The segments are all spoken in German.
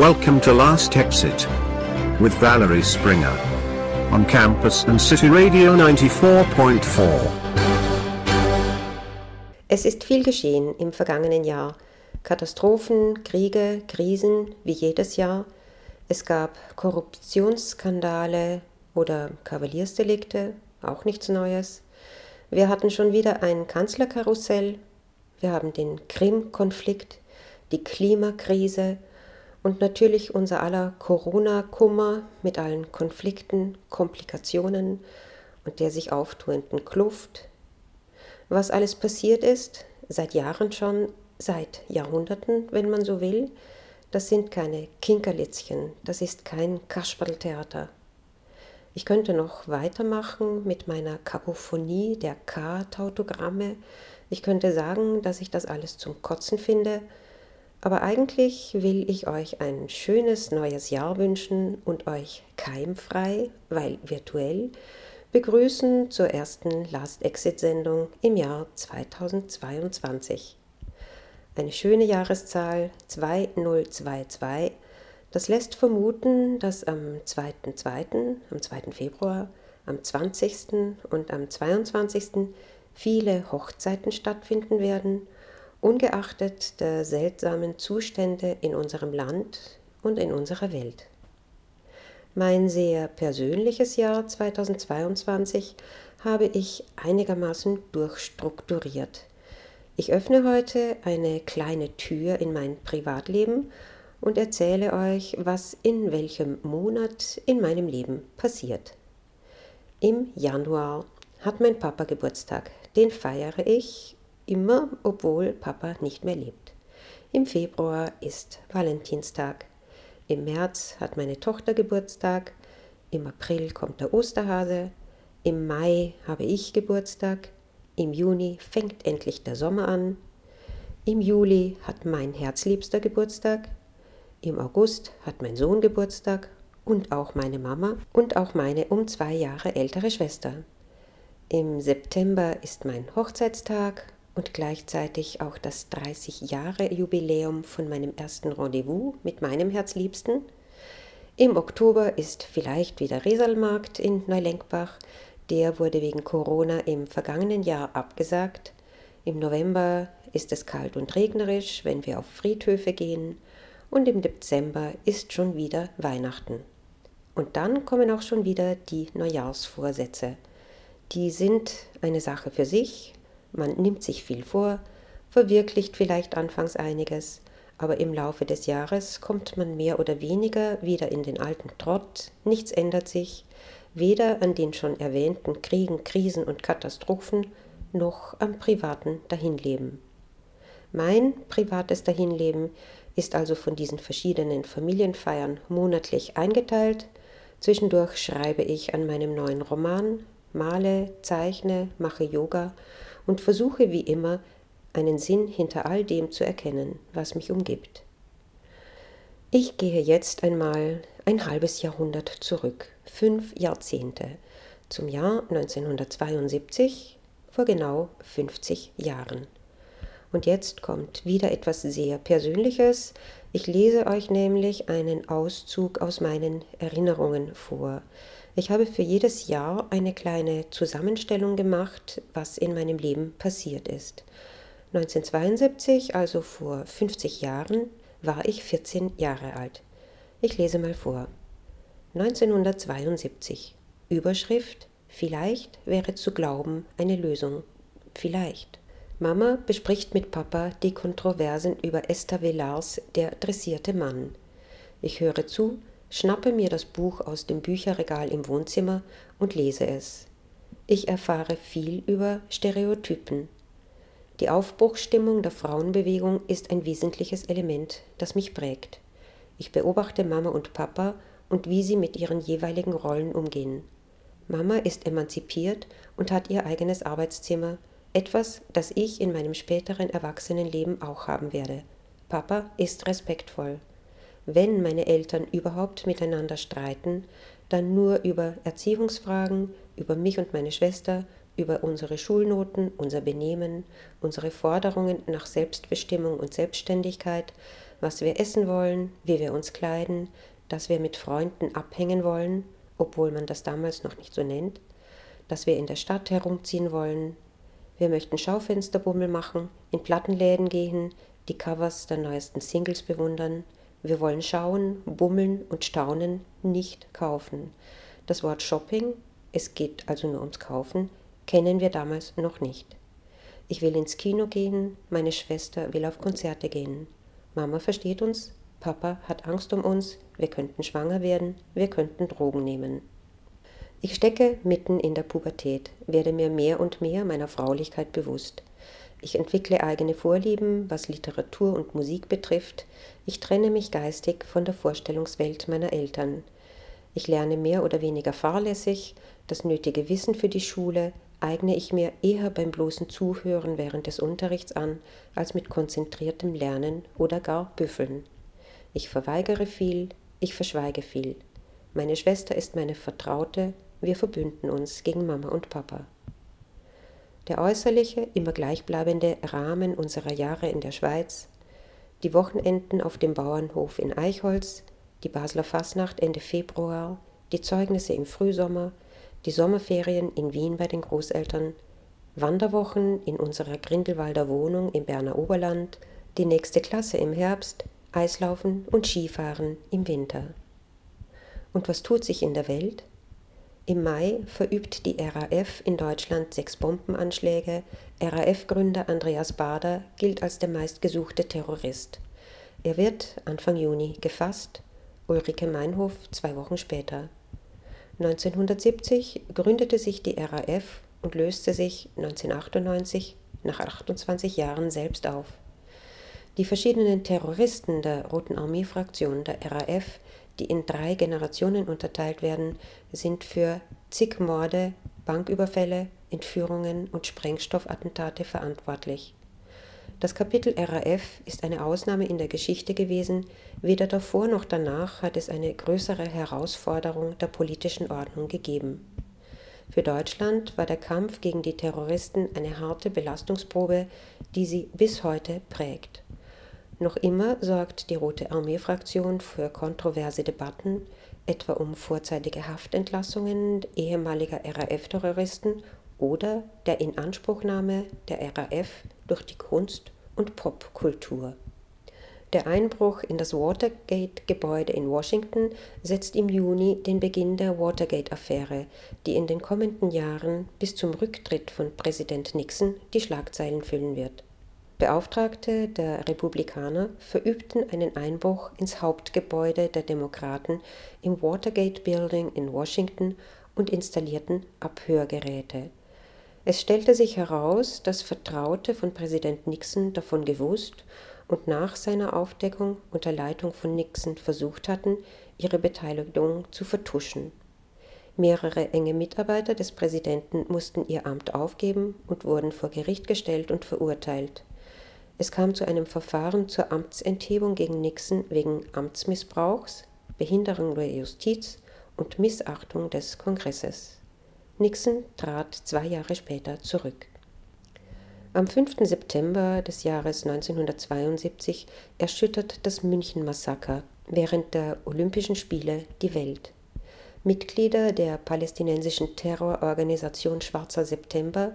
Welcome to Last Exit with Valerie Springer on campus and City Radio 94.4. Es ist viel geschehen im vergangenen Jahr. Katastrophen, Kriege, Krisen, wie jedes Jahr. Es gab Korruptionsskandale oder Kavaliersdelikte, auch nichts Neues. Wir hatten schon wieder ein Kanzlerkarussell. Wir haben den Krim-Konflikt, die Klimakrise und natürlich unser aller Corona-Kummer mit allen Konflikten, Komplikationen und der sich auftuenden Kluft. Was alles passiert ist, seit Jahren schon, seit Jahrhunderten, wenn man so will, das sind keine Kinkerlitzchen, das ist kein Kasperltheater. Ich könnte noch weitermachen mit meiner Kakophonie der K-Tautogramme. Ich könnte sagen, dass ich das alles zum Kotzen finde, aber eigentlich will ich euch ein schönes neues Jahr wünschen und euch keimfrei, weil virtuell, begrüßen zur ersten Last Exit Sendung im Jahr 2022. Eine schöne Jahreszahl 2022 das lässt vermuten, dass am 2.2., am 2. Februar, am 20. und am 22. viele Hochzeiten stattfinden werden, ungeachtet der seltsamen Zustände in unserem Land und in unserer Welt. Mein sehr persönliches Jahr 2022 habe ich einigermaßen durchstrukturiert. Ich öffne heute eine kleine Tür in mein Privatleben und erzähle euch, was in welchem Monat in meinem Leben passiert. Im Januar hat mein Papa Geburtstag. Den feiere ich immer, obwohl Papa nicht mehr lebt. Im Februar ist Valentinstag. Im März hat meine Tochter Geburtstag. Im April kommt der Osterhase. Im Mai habe ich Geburtstag. Im Juni fängt endlich der Sommer an. Im Juli hat mein Herzliebster Geburtstag. Im August hat mein Sohn Geburtstag und auch meine Mama und auch meine um zwei Jahre ältere Schwester. Im September ist mein Hochzeitstag und gleichzeitig auch das 30 Jahre Jubiläum von meinem ersten Rendezvous mit meinem Herzliebsten. Im Oktober ist vielleicht wieder Resalmarkt in Neulenkbach. Der wurde wegen Corona im vergangenen Jahr abgesagt. Im November ist es kalt und regnerisch, wenn wir auf Friedhöfe gehen und im Dezember ist schon wieder Weihnachten. Und dann kommen auch schon wieder die Neujahrsvorsätze. Die sind eine Sache für sich, man nimmt sich viel vor, verwirklicht vielleicht anfangs einiges, aber im Laufe des Jahres kommt man mehr oder weniger wieder in den alten Trott, nichts ändert sich, weder an den schon erwähnten Kriegen, Krisen und Katastrophen noch am privaten Dahinleben. Mein privates Dahinleben ist also von diesen verschiedenen Familienfeiern monatlich eingeteilt. Zwischendurch schreibe ich an meinem neuen Roman, male, zeichne, mache Yoga und versuche wie immer einen Sinn hinter all dem zu erkennen, was mich umgibt. Ich gehe jetzt einmal ein halbes Jahrhundert zurück, fünf Jahrzehnte, zum Jahr 1972, vor genau 50 Jahren. Und jetzt kommt wieder etwas sehr Persönliches. Ich lese euch nämlich einen Auszug aus meinen Erinnerungen vor. Ich habe für jedes Jahr eine kleine Zusammenstellung gemacht, was in meinem Leben passiert ist. 1972, also vor 50 Jahren, war ich 14 Jahre alt. Ich lese mal vor. 1972. Überschrift Vielleicht wäre zu glauben eine Lösung. Vielleicht. Mama bespricht mit Papa die Kontroversen über Esther Villars Der dressierte Mann. Ich höre zu, schnappe mir das Buch aus dem Bücherregal im Wohnzimmer und lese es. Ich erfahre viel über Stereotypen. Die Aufbruchsstimmung der Frauenbewegung ist ein wesentliches Element, das mich prägt. Ich beobachte Mama und Papa und wie sie mit ihren jeweiligen Rollen umgehen. Mama ist emanzipiert und hat ihr eigenes Arbeitszimmer, etwas, das ich in meinem späteren Erwachsenenleben auch haben werde. Papa ist respektvoll. Wenn meine Eltern überhaupt miteinander streiten, dann nur über Erziehungsfragen, über mich und meine Schwester, über unsere Schulnoten, unser Benehmen, unsere Forderungen nach Selbstbestimmung und Selbstständigkeit, was wir essen wollen, wie wir uns kleiden, dass wir mit Freunden abhängen wollen, obwohl man das damals noch nicht so nennt, dass wir in der Stadt herumziehen wollen. Wir möchten Schaufensterbummel machen, in Plattenläden gehen, die Covers der neuesten Singles bewundern. Wir wollen schauen, bummeln und staunen, nicht kaufen. Das Wort Shopping, es geht also nur ums Kaufen, kennen wir damals noch nicht. Ich will ins Kino gehen, meine Schwester will auf Konzerte gehen. Mama versteht uns, Papa hat Angst um uns, wir könnten schwanger werden, wir könnten Drogen nehmen. Ich stecke mitten in der Pubertät, werde mir mehr und mehr meiner Fraulichkeit bewusst. Ich entwickle eigene Vorlieben, was Literatur und Musik betrifft. Ich trenne mich geistig von der Vorstellungswelt meiner Eltern. Ich lerne mehr oder weniger fahrlässig, das nötige Wissen für die Schule eigne ich mir eher beim bloßen Zuhören während des Unterrichts an, als mit konzentriertem Lernen oder gar Büffeln. Ich verweigere viel, ich verschweige viel. Meine Schwester ist meine Vertraute, wir verbünden uns gegen Mama und Papa. Der äußerliche, immer gleichbleibende Rahmen unserer Jahre in der Schweiz, die Wochenenden auf dem Bauernhof in Eichholz, die Basler Fasnacht Ende Februar, die Zeugnisse im Frühsommer, die Sommerferien in Wien bei den Großeltern, Wanderwochen in unserer Grindelwalder Wohnung im Berner Oberland, die nächste Klasse im Herbst, Eislaufen und Skifahren im Winter. Und was tut sich in der Welt? Im Mai verübt die RAF in Deutschland sechs Bombenanschläge. RAF-Gründer Andreas Bader gilt als der meistgesuchte Terrorist. Er wird Anfang Juni gefasst, Ulrike Meinhof zwei Wochen später. 1970 gründete sich die RAF und löste sich 1998 nach 28 Jahren selbst auf. Die verschiedenen Terroristen der Roten Armee-Fraktion der RAF die in drei Generationen unterteilt werden, sind für zig Morde, Banküberfälle, Entführungen und Sprengstoffattentate verantwortlich. Das Kapitel RAF ist eine Ausnahme in der Geschichte gewesen, weder davor noch danach hat es eine größere Herausforderung der politischen Ordnung gegeben. Für Deutschland war der Kampf gegen die Terroristen eine harte Belastungsprobe, die sie bis heute prägt. Noch immer sorgt die Rote Armee-Fraktion für kontroverse Debatten, etwa um vorzeitige Haftentlassungen ehemaliger RAF-Terroristen oder der Inanspruchnahme der RAF durch die Kunst- und Popkultur. Der Einbruch in das Watergate-Gebäude in Washington setzt im Juni den Beginn der Watergate-Affäre, die in den kommenden Jahren bis zum Rücktritt von Präsident Nixon die Schlagzeilen füllen wird. Beauftragte der Republikaner verübten einen Einbruch ins Hauptgebäude der Demokraten im Watergate Building in Washington und installierten Abhörgeräte. Es stellte sich heraus, dass Vertraute von Präsident Nixon davon gewusst und nach seiner Aufdeckung unter Leitung von Nixon versucht hatten, ihre Beteiligung zu vertuschen. Mehrere enge Mitarbeiter des Präsidenten mussten ihr Amt aufgeben und wurden vor Gericht gestellt und verurteilt. Es kam zu einem Verfahren zur Amtsenthebung gegen Nixon wegen Amtsmissbrauchs, Behinderung der Justiz und Missachtung des Kongresses. Nixon trat zwei Jahre später zurück. Am 5. September des Jahres 1972 erschüttert das München-Massaker während der Olympischen Spiele die Welt. Mitglieder der palästinensischen Terrororganisation Schwarzer September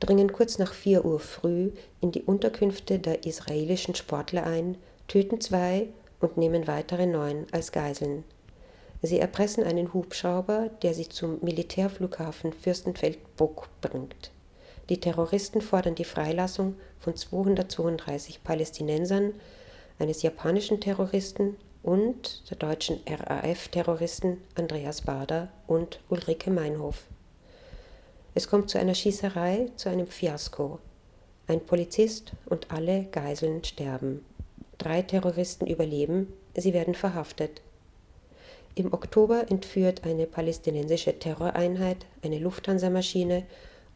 dringen kurz nach 4 Uhr früh in die Unterkünfte der israelischen Sportler ein, töten zwei und nehmen weitere neun als Geiseln. Sie erpressen einen Hubschrauber, der sie zum Militärflughafen Fürstenfeldbruck bringt. Die Terroristen fordern die Freilassung von 232 Palästinensern, eines japanischen Terroristen und der deutschen RAF-Terroristen Andreas Bader und Ulrike Meinhof. Es kommt zu einer Schießerei, zu einem Fiasko. Ein Polizist und alle Geiseln sterben. Drei Terroristen überleben, sie werden verhaftet. Im Oktober entführt eine palästinensische Terroreinheit eine Lufthansa-Maschine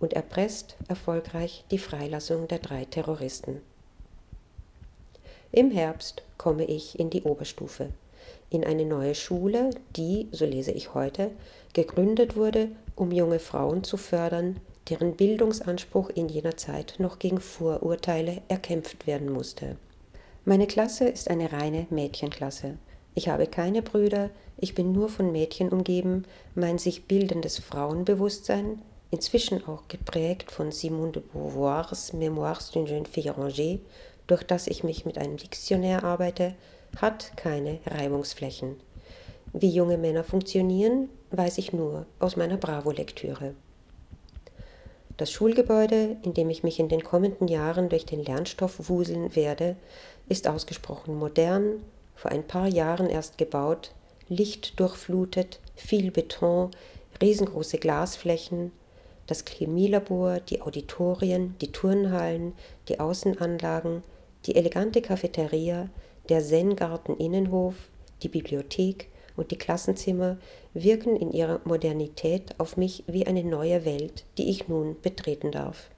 und erpresst erfolgreich die Freilassung der drei Terroristen. Im Herbst komme ich in die Oberstufe, in eine neue Schule, die, so lese ich heute, gegründet wurde, um junge Frauen zu fördern, deren Bildungsanspruch in jener Zeit noch gegen Vorurteile erkämpft werden musste. Meine Klasse ist eine reine Mädchenklasse. Ich habe keine Brüder, ich bin nur von Mädchen umgeben, mein sich bildendes Frauenbewusstsein, inzwischen auch geprägt von Simone de Beauvoirs Memoires d'une jeune fille rangée, durch das ich mich mit einem Diktionär arbeite, hat keine Reibungsflächen. Wie junge Männer funktionieren, weiß ich nur aus meiner Bravo-Lektüre. Das Schulgebäude, in dem ich mich in den kommenden Jahren durch den Lernstoff wuseln werde, ist ausgesprochen modern, vor ein paar Jahren erst gebaut, lichtdurchflutet, viel Beton, riesengroße Glasflächen, das Chemielabor, die Auditorien, die Turnhallen, die Außenanlagen, die elegante Cafeteria, der Zen-Garten Innenhof, die Bibliothek und die Klassenzimmer wirken in ihrer Modernität auf mich wie eine neue Welt, die ich nun betreten darf.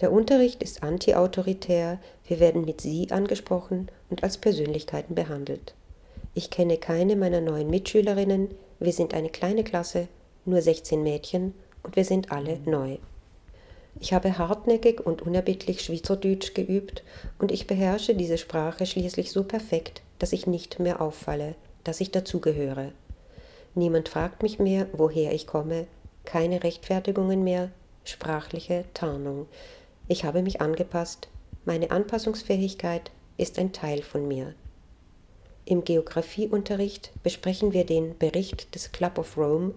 Der Unterricht ist antiautoritär, wir werden mit Sie angesprochen und als Persönlichkeiten behandelt. Ich kenne keine meiner neuen Mitschülerinnen, wir sind eine kleine Klasse, nur 16 Mädchen und wir sind alle neu. Ich habe hartnäckig und unerbittlich Schweizerdeutsch geübt und ich beherrsche diese Sprache schließlich so perfekt, dass ich nicht mehr auffalle, dass ich dazugehöre. Niemand fragt mich mehr, woher ich komme, keine Rechtfertigungen mehr, sprachliche Tarnung. Ich habe mich angepasst, meine Anpassungsfähigkeit ist ein Teil von mir. Im Geographieunterricht besprechen wir den Bericht des Club of Rome,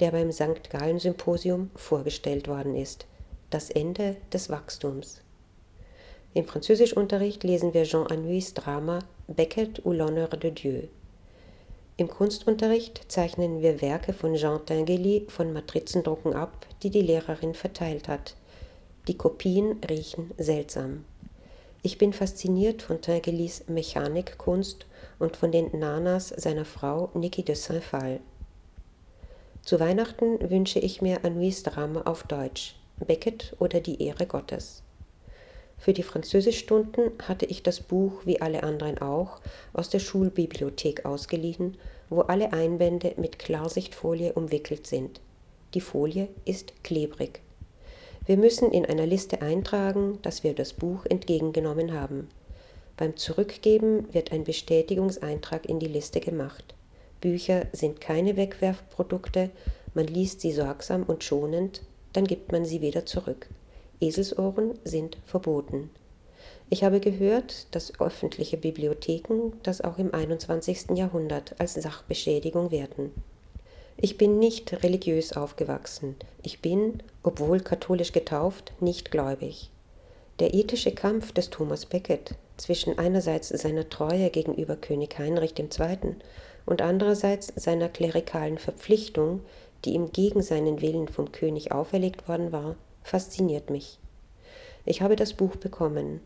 der beim St. Gallen Symposium vorgestellt worden ist, das Ende des Wachstums. Im Französischunterricht lesen wir Jean Anouilhs Drama Beckett ou l'honneur de Dieu. Im Kunstunterricht zeichnen wir Werke von Jean Tinguely von Matrizendrucken ab, die die Lehrerin verteilt hat. Die Kopien riechen seltsam. Ich bin fasziniert von Tinguelys Mechanikkunst und von den Nanas seiner Frau Niki de Saint-Phal. Zu Weihnachten wünsche ich mir Anouis Drama auf Deutsch, Beckett oder die Ehre Gottes. Für die Französischstunden hatte ich das Buch, wie alle anderen auch, aus der Schulbibliothek ausgeliehen, wo alle Einbände mit Klarsichtfolie umwickelt sind. Die Folie ist klebrig. Wir müssen in einer Liste eintragen, dass wir das Buch entgegengenommen haben. Beim Zurückgeben wird ein Bestätigungseintrag in die Liste gemacht. Bücher sind keine Wegwerfprodukte, man liest sie sorgsam und schonend, dann gibt man sie wieder zurück. Eselsohren sind verboten. Ich habe gehört, dass öffentliche Bibliotheken das auch im 21. Jahrhundert als Sachbeschädigung werten. Ich bin nicht religiös aufgewachsen. Ich bin, obwohl katholisch getauft, nicht gläubig. Der ethische Kampf des Thomas Becket zwischen einerseits seiner Treue gegenüber König Heinrich II. und andererseits seiner klerikalen Verpflichtung, die ihm gegen seinen Willen vom König auferlegt worden war, fasziniert mich. Ich habe das Buch bekommen.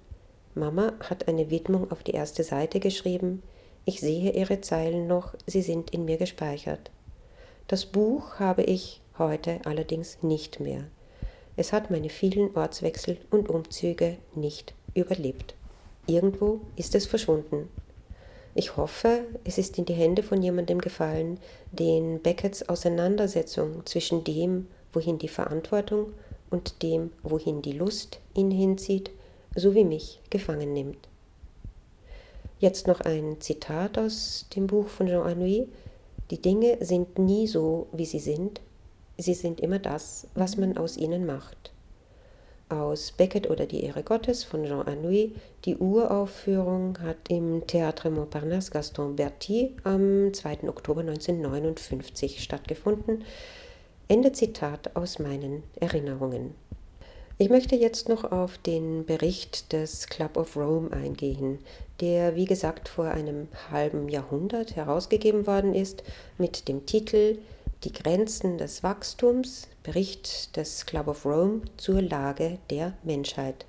Mama hat eine Widmung auf die erste Seite geschrieben. Ich sehe ihre Zeilen noch, sie sind in mir gespeichert. Das Buch habe ich heute allerdings nicht mehr. Es hat meine vielen Ortswechsel und Umzüge nicht überlebt. Irgendwo ist es verschwunden. Ich hoffe, es ist in die Hände von jemandem gefallen, den Beckets Auseinandersetzung zwischen dem, wohin die Verantwortung und dem, wohin die Lust ihn hinzieht, so wie mich gefangen nimmt. Jetzt noch ein Zitat aus dem Buch von Jean Anouilh. Die Dinge sind nie so, wie sie sind, sie sind immer das, was man aus ihnen macht. Aus Beckett oder die Ehre Gottes von Jean Anouilh. Die Uraufführung hat im Théâtre Montparnasse Gaston Berthier am 2. Oktober 1959 stattgefunden. Ende Zitat aus meinen Erinnerungen. Ich möchte jetzt noch auf den Bericht des Club of Rome eingehen, der wie gesagt vor einem halben Jahrhundert herausgegeben worden ist mit dem Titel Die Grenzen des Wachstums, Bericht des Club of Rome zur Lage der Menschheit.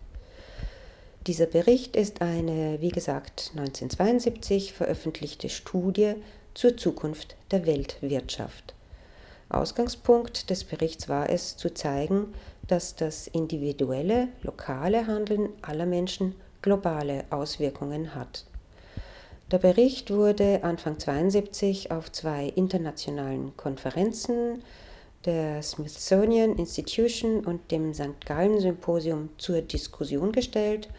Dieser Bericht ist eine, wie gesagt, 1972 veröffentlichte Studie zur Zukunft der Weltwirtschaft. Ausgangspunkt des Berichts war es, zu zeigen, dass das individuelle, lokale Handeln aller Menschen globale Auswirkungen hat. Der Bericht wurde Anfang 1972 auf zwei internationalen Konferenzen der Smithsonian Institution und dem St. Gallen Symposium zur Diskussion gestellt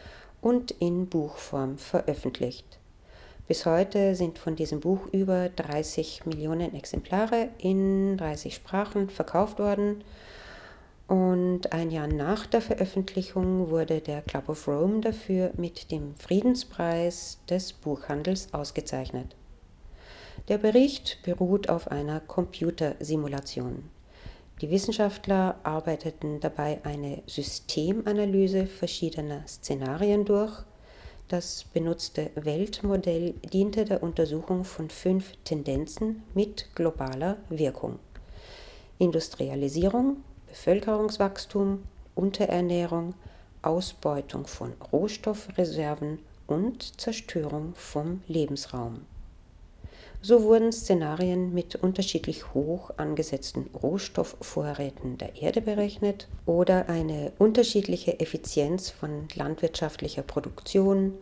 und in Buchform veröffentlicht. Bis heute sind von diesem Buch über 30 Millionen Exemplare in 30 Sprachen verkauft worden. Und ein Jahr nach der Veröffentlichung wurde der Club of Rome dafür mit dem Friedenspreis des Buchhandels ausgezeichnet. Der Bericht beruht auf einer Computersimulation. Die Wissenschaftler arbeiteten dabei eine Systemanalyse verschiedener Szenarien durch. Das benutzte Weltmodell diente der Untersuchung von fünf Tendenzen mit globaler Wirkung. Industrialisierung, Bevölkerungswachstum, Unterernährung, Ausbeutung von Rohstoffreserven und Zerstörung vom Lebensraum. So wurden Szenarien mit unterschiedlich hoch angesetzten Rohstoffvorräten der Erde berechnet oder eine unterschiedliche Effizienz von landwirtschaftlicher Produktion,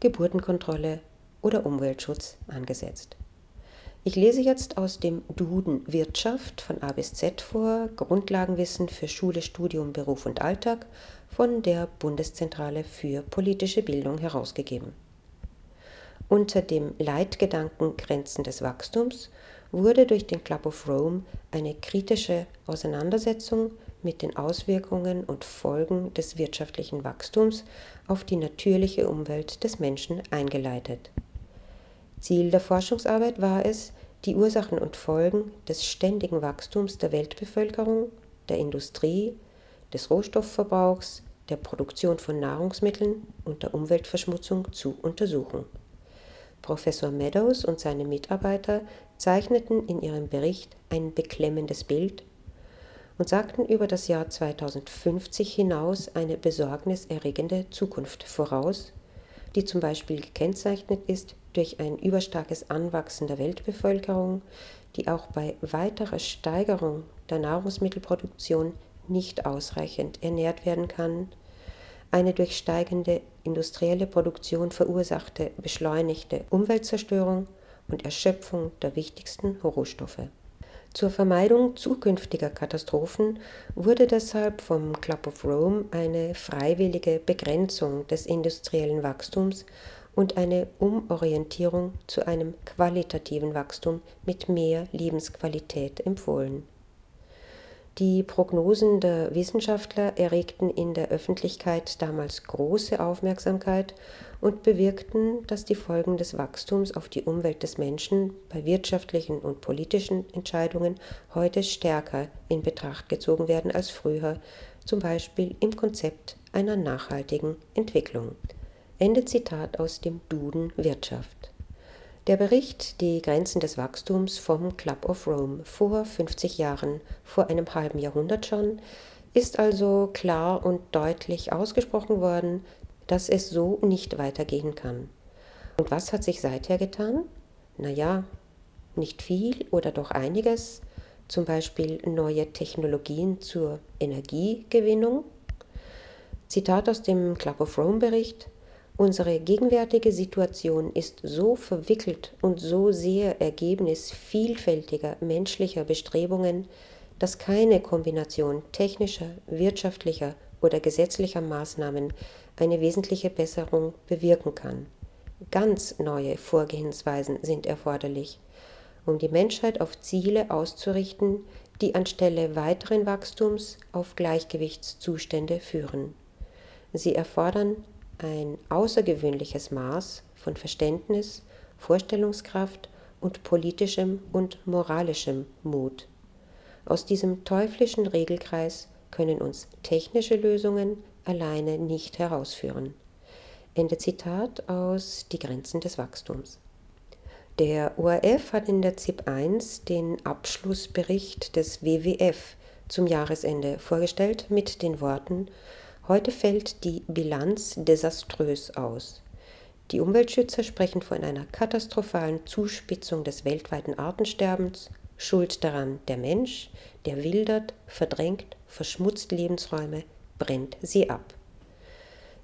Geburtenkontrolle oder Umweltschutz angesetzt. Ich lese jetzt aus dem Duden Wirtschaft von A bis Z vor, Grundlagenwissen für Schule, Studium, Beruf und Alltag von der Bundeszentrale für politische Bildung herausgegeben. Unter dem Leitgedanken Grenzen des Wachstums wurde durch den Club of Rome eine kritische Auseinandersetzung mit den Auswirkungen und Folgen des wirtschaftlichen Wachstums auf die natürliche Umwelt des Menschen eingeleitet. Ziel der Forschungsarbeit war es, die Ursachen und Folgen des ständigen Wachstums der Weltbevölkerung, der Industrie, des Rohstoffverbrauchs, der Produktion von Nahrungsmitteln und der Umweltverschmutzung zu untersuchen. Professor Meadows und seine Mitarbeiter zeichneten in ihrem Bericht ein beklemmendes Bild und sagten über das Jahr 2050 hinaus eine besorgniserregende Zukunft voraus, die zum Beispiel gekennzeichnet ist durch ein überstarkes Anwachsen der Weltbevölkerung, die auch bei weiterer Steigerung der Nahrungsmittelproduktion nicht ausreichend ernährt werden kann, eine durch steigende industrielle Produktion verursachte beschleunigte Umweltzerstörung und Erschöpfung der wichtigsten Rohstoffe. Zur Vermeidung zukünftiger Katastrophen wurde deshalb vom Club of Rome eine freiwillige Begrenzung des industriellen Wachstums und eine Umorientierung zu einem qualitativen Wachstum mit mehr Lebensqualität empfohlen. Die Prognosen der Wissenschaftler erregten in der Öffentlichkeit damals große Aufmerksamkeit und bewirkten, dass die Folgen des Wachstums auf die Umwelt des Menschen bei wirtschaftlichen und politischen Entscheidungen heute stärker in Betracht gezogen werden als früher, zum Beispiel im Konzept einer nachhaltigen Entwicklung. Ende Zitat aus dem Duden Wirtschaft. Der Bericht Die Grenzen des Wachstums vom Club of Rome vor 50 Jahren, vor einem halben Jahrhundert schon, ist also klar und deutlich ausgesprochen worden, dass es so nicht weitergehen kann. Und was hat sich seither getan? Naja, nicht viel oder doch einiges, zum Beispiel neue Technologien zur Energiegewinnung. Zitat aus dem Club of Rome Bericht. Unsere gegenwärtige Situation ist so verwickelt und so sehr Ergebnis vielfältiger menschlicher Bestrebungen, dass keine Kombination technischer, wirtschaftlicher oder gesetzlicher Maßnahmen eine wesentliche Besserung bewirken kann. Ganz neue Vorgehensweisen sind erforderlich, um die Menschheit auf Ziele auszurichten, die anstelle weiteren Wachstums auf Gleichgewichtszustände führen. Sie erfordern ein außergewöhnliches Maß von Verständnis, Vorstellungskraft und politischem und moralischem Mut. Aus diesem teuflischen Regelkreis können uns technische Lösungen alleine nicht herausführen. Ende Zitat aus Die Grenzen des Wachstums. Der ORF hat in der ZIP 1 den Abschlussbericht des WWF zum Jahresende vorgestellt mit den Worten Heute fällt die Bilanz desaströs aus. Die Umweltschützer sprechen von einer katastrophalen Zuspitzung des weltweiten Artensterbens, schuld daran der Mensch, der wildert, verdrängt, verschmutzt Lebensräume, brennt sie ab.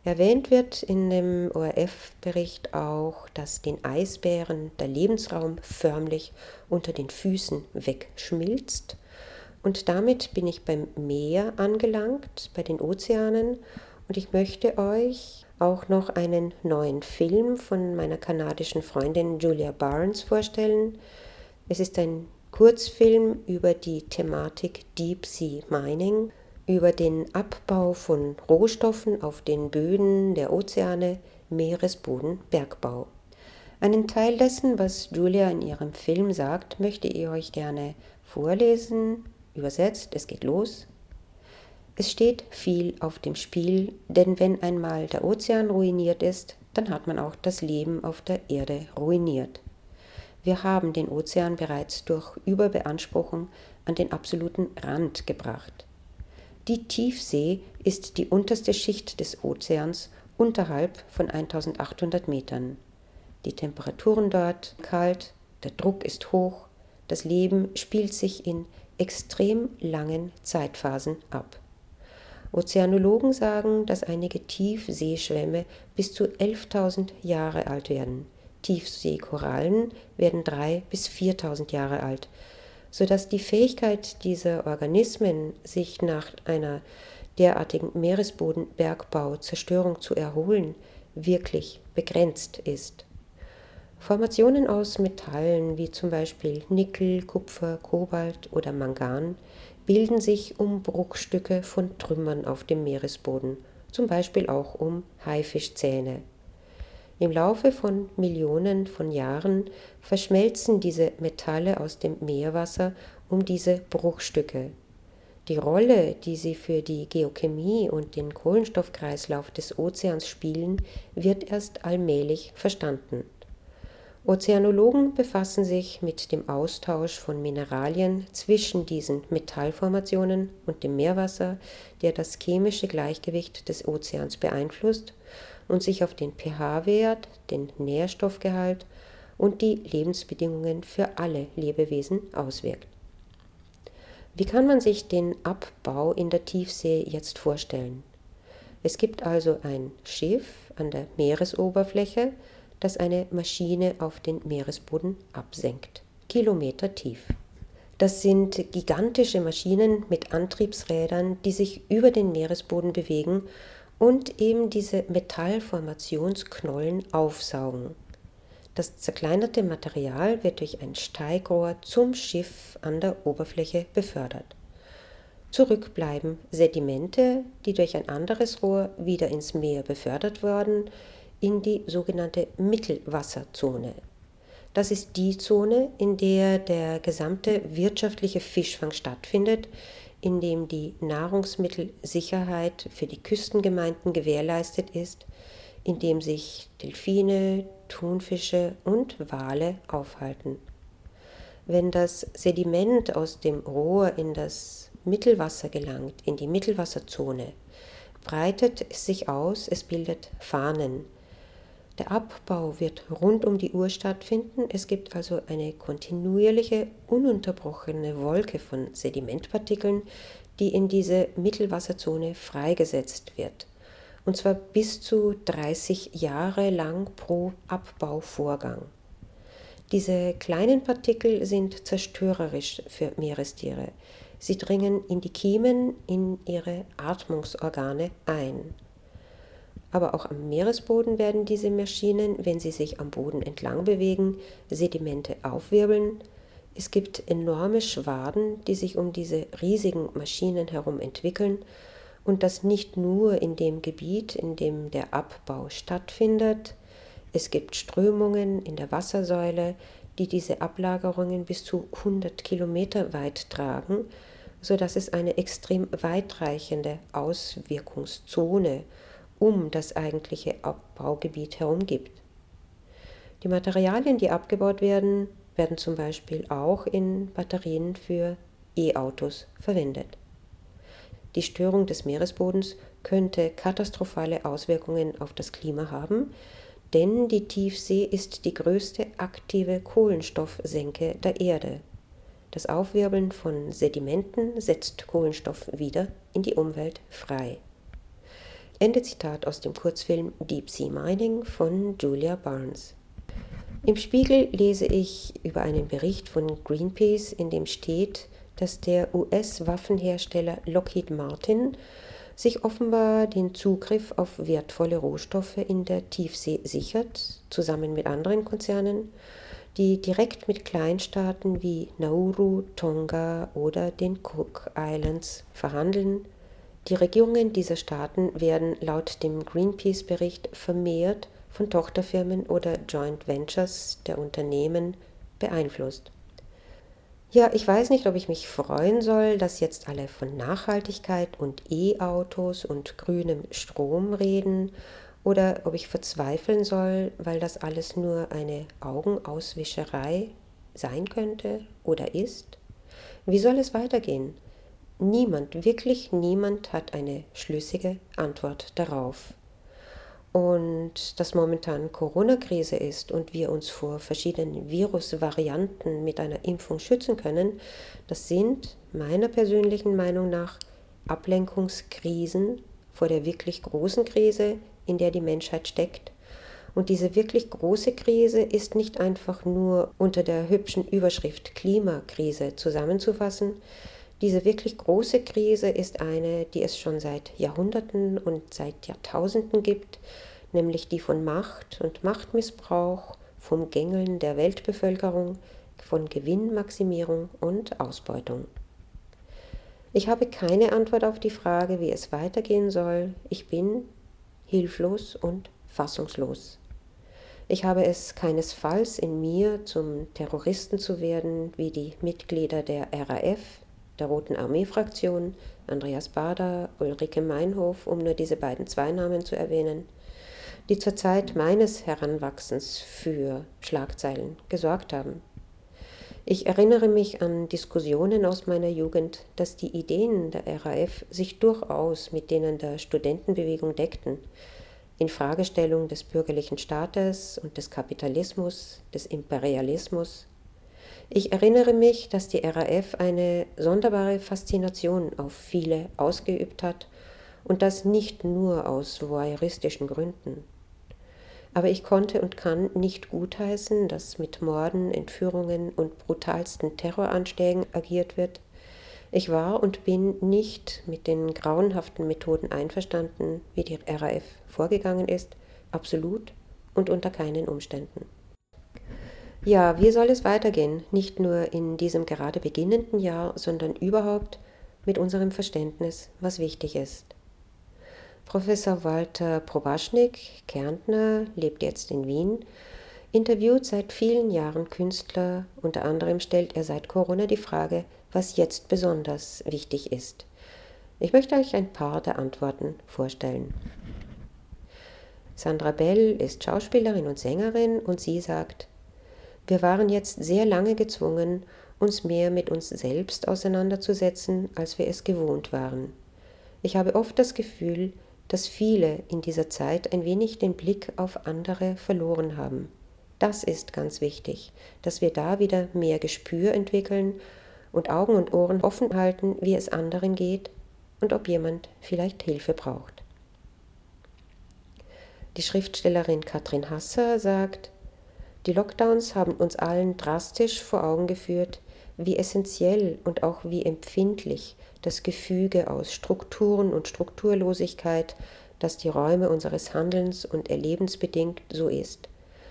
Erwähnt wird in dem ORF-Bericht auch, dass den Eisbären der Lebensraum förmlich unter den Füßen wegschmilzt und damit bin ich beim Meer angelangt, bei den Ozeanen. Und ich möchte euch auch noch einen neuen Film von meiner kanadischen Freundin Julia Barnes vorstellen. Es ist ein Kurzfilm über die Thematik Deep Sea Mining, über den Abbau von Rohstoffen auf den Böden der Ozeane, Meeresbodenbergbau. Einen Teil dessen, was Julia in ihrem Film sagt, möchte ich euch gerne vorlesen, übersetzt, es geht los. Es steht viel auf dem Spiel, denn wenn einmal der Ozean ruiniert ist, dann hat man auch das Leben auf der Erde ruiniert. Wir haben den Ozean bereits durch Überbeanspruchung an den absoluten Rand gebracht. Die Tiefsee ist die unterste Schicht des Ozeans unterhalb von 1800 Metern. Die Temperaturen dort kalt, der Druck ist hoch, das Leben spielt sich in extrem langen Zeitphasen ab. Ozeanologen sagen, dass einige Tiefseeschwämme bis zu 11.000 Jahre alt werden. Tiefseekorallen werden 3.000 bis 4.000 Jahre alt, sodass die Fähigkeit dieser Organismen, sich nach einer derartigen Meeresbodenbergbau Zerstörung zu erholen, wirklich begrenzt ist. Formationen aus Metallen wie zum Beispiel Nickel, Kupfer, Kobalt oder Mangan bilden sich um Bruchstücke von Trümmern auf dem Meeresboden, zum Beispiel auch um Haifischzähne. Im Laufe von Millionen von Jahren verschmelzen diese Metalle aus dem Meerwasser um diese Bruchstücke. Die Rolle, die sie für die Geochemie und den Kohlenstoffkreislauf des Ozeans spielen, wird erst allmählich verstanden. Ozeanologen befassen sich mit dem Austausch von Mineralien zwischen diesen Metallformationen und dem Meerwasser, der das chemische Gleichgewicht des Ozeans beeinflusst und sich auf den pH-Wert, den Nährstoffgehalt und die Lebensbedingungen für alle Lebewesen auswirkt. Wie kann man sich den Abbau in der Tiefsee jetzt vorstellen? Es gibt also ein Schiff an der Meeresoberfläche, das eine Maschine auf den Meeresboden absenkt, Kilometer tief. Das sind gigantische Maschinen mit Antriebsrädern, die sich über den Meeresboden bewegen und eben diese Metallformationsknollen aufsaugen. Das zerkleinerte Material wird durch ein Steigrohr zum Schiff an der Oberfläche befördert. Zurück bleiben Sedimente, die durch ein anderes Rohr wieder ins Meer befördert werden, in die sogenannte Mittelwasserzone. Das ist die Zone, in der der gesamte wirtschaftliche Fischfang stattfindet, in dem die Nahrungsmittelsicherheit für die Küstengemeinden gewährleistet ist, in dem sich Delfine, Thunfische und Wale aufhalten. Wenn das Sediment aus dem Rohr in das Mittelwasser gelangt, in die Mittelwasserzone, breitet es sich aus, es bildet Fahnen, der Abbau wird rund um die Uhr stattfinden. Es gibt also eine kontinuierliche, ununterbrochene Wolke von Sedimentpartikeln, die in diese Mittelwasserzone freigesetzt wird. Und zwar bis zu 30 Jahre lang pro Abbauvorgang. Diese kleinen Partikel sind zerstörerisch für Meerestiere. Sie dringen in die Kiemen, in ihre Atmungsorgane ein. Aber auch am Meeresboden werden diese Maschinen, wenn sie sich am Boden entlang bewegen, Sedimente aufwirbeln. Es gibt enorme Schwaden, die sich um diese riesigen Maschinen herum entwickeln und das nicht nur in dem Gebiet, in dem der Abbau stattfindet. Es gibt Strömungen in der Wassersäule, die diese Ablagerungen bis zu 100 Kilometer weit tragen, sodass es eine extrem weitreichende Auswirkungszone um das eigentliche Abbaugebiet herum gibt. Die Materialien, die abgebaut werden, werden zum Beispiel auch in Batterien für E-Autos verwendet. Die Störung des Meeresbodens könnte katastrophale Auswirkungen auf das Klima haben, denn die Tiefsee ist die größte aktive Kohlenstoffsenke der Erde. Das Aufwirbeln von Sedimenten setzt Kohlenstoff wieder in die Umwelt frei. Ende Zitat aus dem Kurzfilm Deep Sea Mining von Julia Barnes. Im Spiegel lese ich über einen Bericht von Greenpeace, in dem steht, dass der US-Waffenhersteller Lockheed Martin sich offenbar den Zugriff auf wertvolle Rohstoffe in der Tiefsee sichert, zusammen mit anderen Konzernen, die direkt mit Kleinstaaten wie Nauru, Tonga oder den Cook Islands verhandeln. Die Regierungen dieser Staaten werden laut dem Greenpeace-Bericht vermehrt von Tochterfirmen oder Joint Ventures der Unternehmen beeinflusst. Ja, ich weiß nicht, ob ich mich freuen soll, dass jetzt alle von Nachhaltigkeit und E-Autos und grünem Strom reden oder ob ich verzweifeln soll, weil das alles nur eine Augenauswischerei sein könnte oder ist. Wie soll es weitergehen? Niemand, wirklich niemand hat eine schlüssige Antwort darauf und dass momentan Corona-Krise ist und wir uns vor verschiedenen Virusvarianten mit einer Impfung schützen können, das sind meiner persönlichen Meinung nach Ablenkungskrisen vor der wirklich großen Krise, in der die Menschheit steckt. Und diese wirklich große Krise ist nicht einfach nur unter der hübschen Überschrift Klimakrise zusammenzufassen, diese wirklich große Krise ist eine, die es schon seit Jahrhunderten und seit Jahrtausenden gibt, nämlich die von Macht und Machtmissbrauch, vom Gängeln der Weltbevölkerung, von Gewinnmaximierung und Ausbeutung. Ich habe keine Antwort auf die Frage, wie es weitergehen soll. Ich bin hilflos und fassungslos. Ich habe es keinesfalls in mir, zum Terroristen zu werden, wie die Mitglieder der RAF, der Roten Armee-Fraktion, Andreas Bader, Ulrike Meinhof, um nur diese beiden zwei Namen zu erwähnen, die zur Zeit meines Heranwachsens für Schlagzeilen gesorgt haben. Ich erinnere mich an Diskussionen aus meiner Jugend, dass die Ideen der RAF sich durchaus mit denen der Studentenbewegung deckten, in Fragestellung des bürgerlichen Staates und des Kapitalismus, des Imperialismus, ich erinnere mich, dass die RAF eine sonderbare Faszination auf viele ausgeübt hat und das nicht nur aus voyeuristischen Gründen. Aber ich konnte und kann nicht gutheißen, dass mit Morden, Entführungen und brutalsten Terroranschlägen agiert wird. Ich war und bin nicht mit den grauenhaften Methoden einverstanden, wie die RAF vorgegangen ist, absolut und unter keinen Umständen. Ja, wie soll es weitergehen? Nicht nur in diesem gerade beginnenden Jahr, sondern überhaupt mit unserem Verständnis, was wichtig ist. Professor Walter Probaschnik, Kärntner, lebt jetzt in Wien, interviewt seit vielen Jahren Künstler, unter anderem stellt er seit Corona die Frage, was jetzt besonders wichtig ist. Ich möchte euch ein paar der Antworten vorstellen. Sandra Bell ist Schauspielerin und Sängerin und sie sagt, wir waren jetzt sehr lange gezwungen, uns mehr mit uns selbst auseinanderzusetzen, als wir es gewohnt waren. Ich habe oft das Gefühl, dass viele in dieser Zeit ein wenig den Blick auf andere verloren haben. Das ist ganz wichtig, dass wir da wieder mehr Gespür entwickeln und Augen und Ohren offen halten, wie es anderen geht und ob jemand vielleicht Hilfe braucht. Die Schriftstellerin Katrin Hasser sagt, die Lockdowns haben uns allen drastisch vor Augen geführt, wie essentiell und auch wie empfindlich das Gefüge aus Strukturen und Strukturlosigkeit, das die Räume unseres Handelns und Erlebens bedingt, so ist,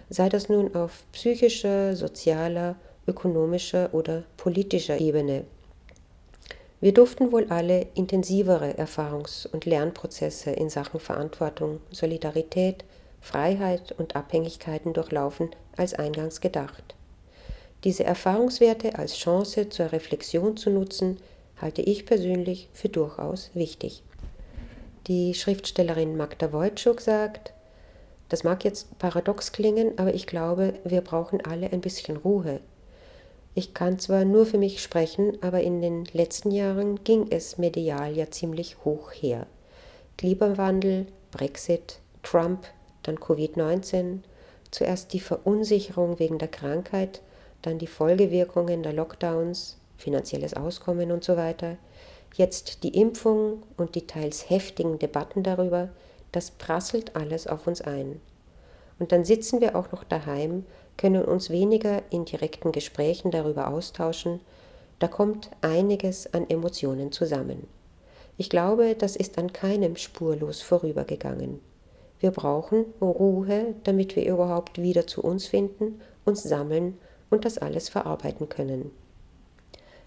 sei das nun auf psychischer, sozialer, ökonomischer oder politischer Ebene. Wir durften wohl alle intensivere Erfahrungs- und Lernprozesse in Sachen Verantwortung, Solidarität, Freiheit und Abhängigkeiten durchlaufen als eingangs gedacht. Diese Erfahrungswerte als Chance zur Reflexion zu nutzen, halte ich persönlich für durchaus wichtig. Die Schriftstellerin Magda Wojtschuk sagt, das mag jetzt paradox klingen, aber ich glaube, wir brauchen alle ein bisschen Ruhe. Ich kann zwar nur für mich sprechen, aber in den letzten Jahren ging es medial ja ziemlich hoch her. Klimawandel, Brexit, Trump, dann Covid-19, zuerst die Verunsicherung wegen der Krankheit, dann die Folgewirkungen der Lockdowns, finanzielles Auskommen und so weiter, jetzt die Impfung und die teils heftigen Debatten darüber, das prasselt alles auf uns ein. Und dann sitzen wir auch noch daheim, können uns weniger in direkten Gesprächen darüber austauschen, da kommt einiges an Emotionen zusammen. Ich glaube, das ist an keinem spurlos vorübergegangen. Wir brauchen Ruhe, damit wir überhaupt wieder zu uns finden, uns sammeln und das alles verarbeiten können.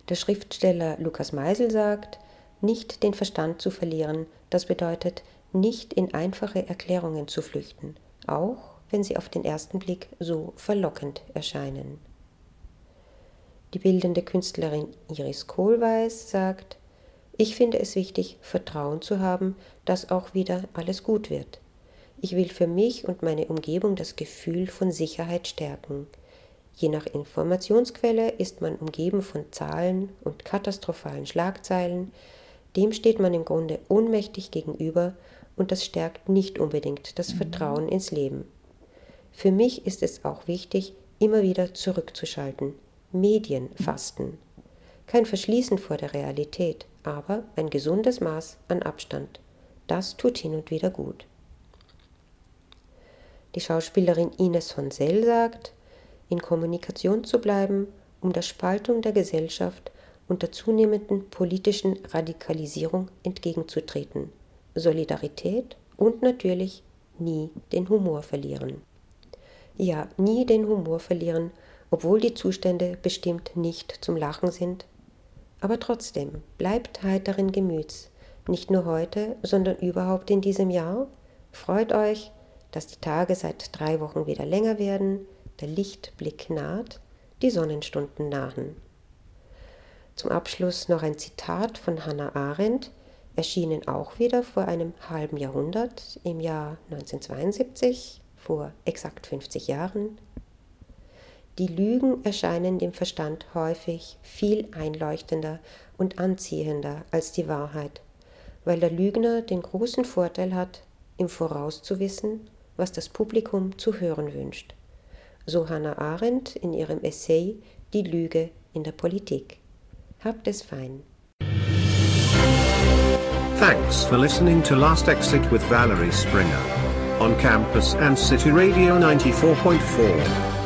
Der Schriftsteller Lukas Meisel sagt, nicht den Verstand zu verlieren, das bedeutet, nicht in einfache Erklärungen zu flüchten, auch wenn sie auf den ersten Blick so verlockend erscheinen. Die bildende Künstlerin Iris Kohlweis sagt, ich finde es wichtig, Vertrauen zu haben, dass auch wieder alles gut wird. Ich will für mich und meine Umgebung das Gefühl von Sicherheit stärken. Je nach Informationsquelle ist man umgeben von Zahlen und katastrophalen Schlagzeilen, dem steht man im Grunde ohnmächtig gegenüber und das stärkt nicht unbedingt das Vertrauen ins Leben. Für mich ist es auch wichtig, immer wieder zurückzuschalten. Medienfasten. Kein Verschließen vor der Realität, aber ein gesundes Maß an Abstand. Das tut hin und wieder gut. Die Schauspielerin Ines Honsel sagt, in Kommunikation zu bleiben, um der Spaltung der Gesellschaft und der zunehmenden politischen Radikalisierung entgegenzutreten. Solidarität und natürlich nie den Humor verlieren. Ja, nie den Humor verlieren, obwohl die Zustände bestimmt nicht zum Lachen sind. Aber trotzdem, bleibt heiteren Gemüts, nicht nur heute, sondern überhaupt in diesem Jahr. Freut euch, dass die Tage seit drei Wochen wieder länger werden, der Lichtblick naht, die Sonnenstunden nahen. Zum Abschluss noch ein Zitat von Hannah Arendt, erschienen auch wieder vor einem halben Jahrhundert, im Jahr 1972, vor exakt 50 Jahren. Die Lügen erscheinen dem Verstand häufig viel einleuchtender und anziehender als die Wahrheit, weil der Lügner den großen Vorteil hat, im Voraus zu wissen, was das Publikum zu hören wünscht. So Hannah Arendt in ihrem Essay Die Lüge in der Politik. Habt es fein. Thanks for listening to Last Exit with Valerie Springer on campus and City Radio 94.4.